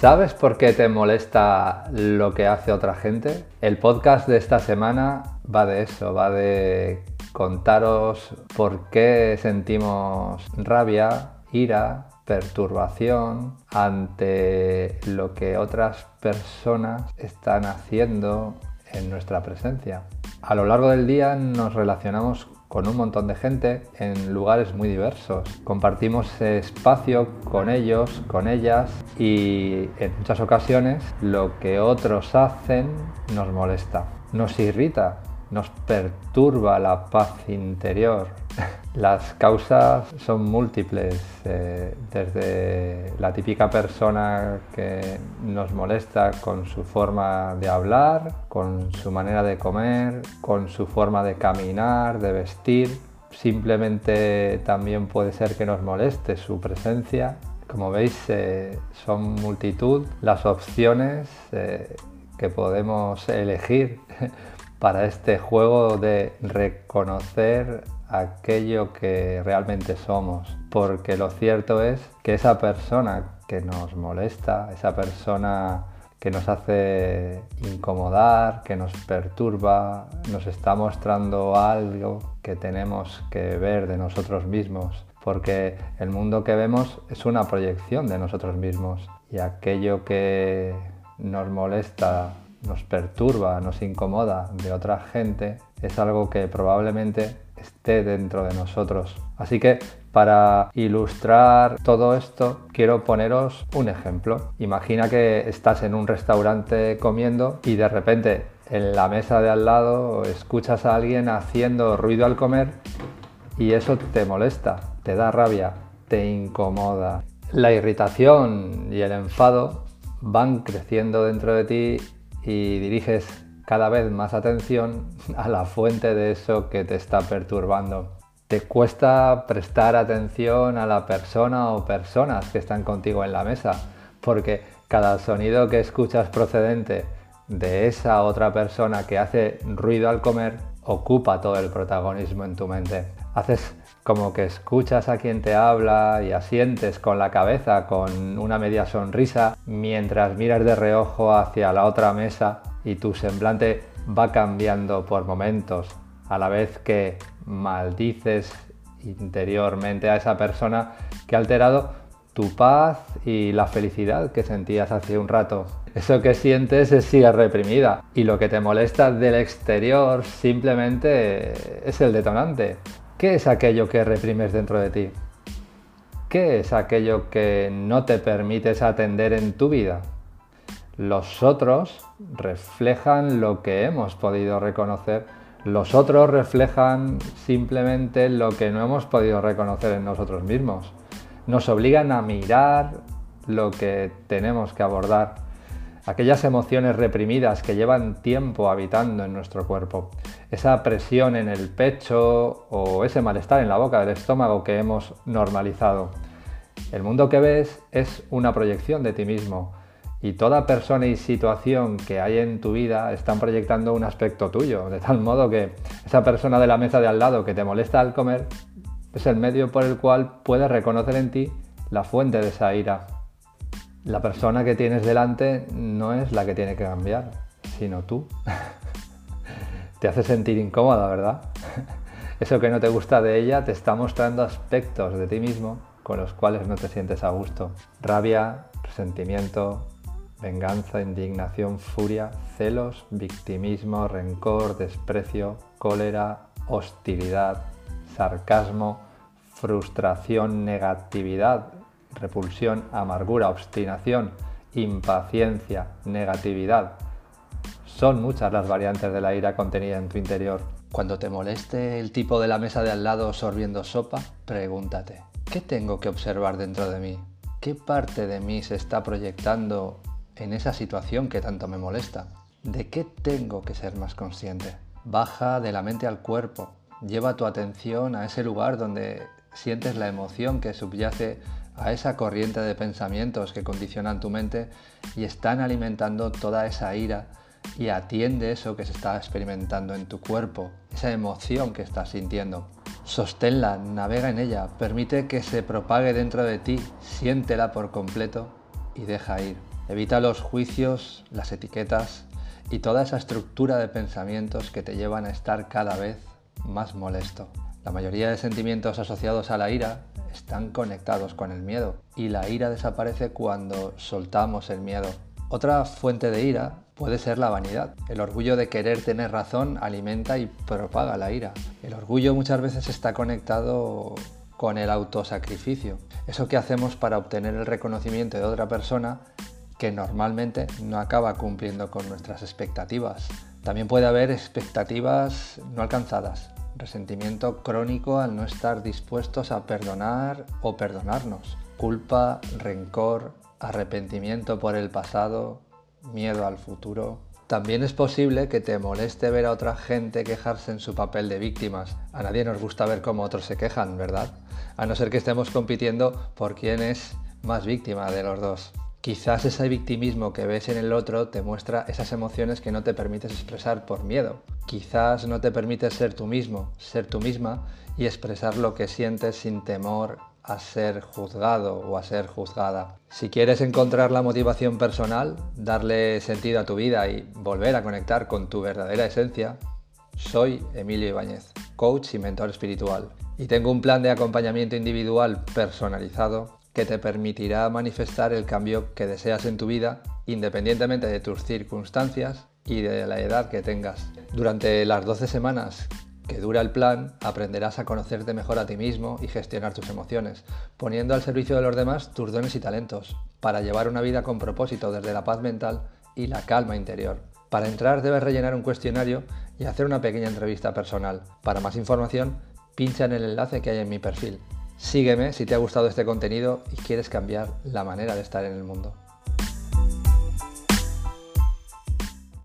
¿Sabes por qué te molesta lo que hace otra gente? El podcast de esta semana va de eso, va de contaros por qué sentimos rabia, ira, perturbación ante lo que otras personas están haciendo en nuestra presencia. A lo largo del día nos relacionamos con un montón de gente en lugares muy diversos. Compartimos espacio con ellos, con ellas y en muchas ocasiones lo que otros hacen nos molesta, nos irrita, nos perturba la paz interior. Las causas son múltiples, eh, desde la típica persona que nos molesta con su forma de hablar, con su manera de comer, con su forma de caminar, de vestir. Simplemente también puede ser que nos moleste su presencia. Como veis, eh, son multitud las opciones eh, que podemos elegir para este juego de reconocer aquello que realmente somos. Porque lo cierto es que esa persona que nos molesta, esa persona que nos hace incomodar, que nos perturba, nos está mostrando algo que tenemos que ver de nosotros mismos, porque el mundo que vemos es una proyección de nosotros mismos y aquello que nos molesta nos perturba, nos incomoda de otra gente, es algo que probablemente esté dentro de nosotros. Así que para ilustrar todo esto, quiero poneros un ejemplo. Imagina que estás en un restaurante comiendo y de repente en la mesa de al lado escuchas a alguien haciendo ruido al comer y eso te molesta, te da rabia, te incomoda. La irritación y el enfado van creciendo dentro de ti y diriges cada vez más atención a la fuente de eso que te está perturbando. Te cuesta prestar atención a la persona o personas que están contigo en la mesa, porque cada sonido que escuchas procedente de esa otra persona que hace ruido al comer ocupa todo el protagonismo en tu mente. Haces como que escuchas a quien te habla y asientes con la cabeza con una media sonrisa mientras miras de reojo hacia la otra mesa y tu semblante va cambiando por momentos a la vez que maldices interiormente a esa persona que ha alterado tu paz y la felicidad que sentías hace un rato. Eso que sientes es sigue reprimida y lo que te molesta del exterior simplemente es el detonante. ¿Qué es aquello que reprimes dentro de ti? ¿Qué es aquello que no te permites atender en tu vida? Los otros reflejan lo que hemos podido reconocer. Los otros reflejan simplemente lo que no hemos podido reconocer en nosotros mismos. Nos obligan a mirar lo que tenemos que abordar aquellas emociones reprimidas que llevan tiempo habitando en nuestro cuerpo, esa presión en el pecho o ese malestar en la boca del estómago que hemos normalizado. El mundo que ves es una proyección de ti mismo y toda persona y situación que hay en tu vida están proyectando un aspecto tuyo, de tal modo que esa persona de la mesa de al lado que te molesta al comer es el medio por el cual puedes reconocer en ti la fuente de esa ira la persona que tienes delante no es la que tiene que cambiar, sino tú. te hace sentir incómoda, ¿verdad? Eso que no te gusta de ella te está mostrando aspectos de ti mismo con los cuales no te sientes a gusto. Rabia, resentimiento, venganza, indignación, furia, celos, victimismo, rencor, desprecio, cólera, hostilidad, sarcasmo, frustración, negatividad, repulsión, amargura, obstinación, impaciencia, negatividad. Son muchas las variantes de la ira contenida en tu interior. Cuando te moleste el tipo de la mesa de al lado sorbiendo sopa, pregúntate, ¿qué tengo que observar dentro de mí? ¿Qué parte de mí se está proyectando en esa situación que tanto me molesta? ¿De qué tengo que ser más consciente? Baja de la mente al cuerpo, lleva tu atención a ese lugar donde sientes la emoción que subyace a esa corriente de pensamientos que condicionan tu mente y están alimentando toda esa ira y atiende eso que se está experimentando en tu cuerpo, esa emoción que estás sintiendo. Sosténla, navega en ella, permite que se propague dentro de ti, siéntela por completo y deja ir. Evita los juicios, las etiquetas y toda esa estructura de pensamientos que te llevan a estar cada vez más molesto. La mayoría de sentimientos asociados a la ira están conectados con el miedo y la ira desaparece cuando soltamos el miedo. Otra fuente de ira puede ser la vanidad. El orgullo de querer tener razón alimenta y propaga la ira. El orgullo muchas veces está conectado con el autosacrificio. Eso que hacemos para obtener el reconocimiento de otra persona que normalmente no acaba cumpliendo con nuestras expectativas. También puede haber expectativas no alcanzadas, resentimiento crónico al no estar dispuestos a perdonar o perdonarnos, culpa, rencor, arrepentimiento por el pasado, miedo al futuro. También es posible que te moleste ver a otra gente quejarse en su papel de víctimas. A nadie nos gusta ver cómo otros se quejan, ¿verdad? A no ser que estemos compitiendo por quién es más víctima de los dos. Quizás ese victimismo que ves en el otro te muestra esas emociones que no te permites expresar por miedo. Quizás no te permites ser tú mismo, ser tú misma y expresar lo que sientes sin temor a ser juzgado o a ser juzgada. Si quieres encontrar la motivación personal, darle sentido a tu vida y volver a conectar con tu verdadera esencia, soy Emilio Ibáñez, coach y mentor espiritual, y tengo un plan de acompañamiento individual personalizado que te permitirá manifestar el cambio que deseas en tu vida independientemente de tus circunstancias y de la edad que tengas. Durante las 12 semanas que dura el plan, aprenderás a conocerte mejor a ti mismo y gestionar tus emociones, poniendo al servicio de los demás tus dones y talentos, para llevar una vida con propósito desde la paz mental y la calma interior. Para entrar debes rellenar un cuestionario y hacer una pequeña entrevista personal. Para más información, pincha en el enlace que hay en mi perfil. Sígueme si te ha gustado este contenido y quieres cambiar la manera de estar en el mundo.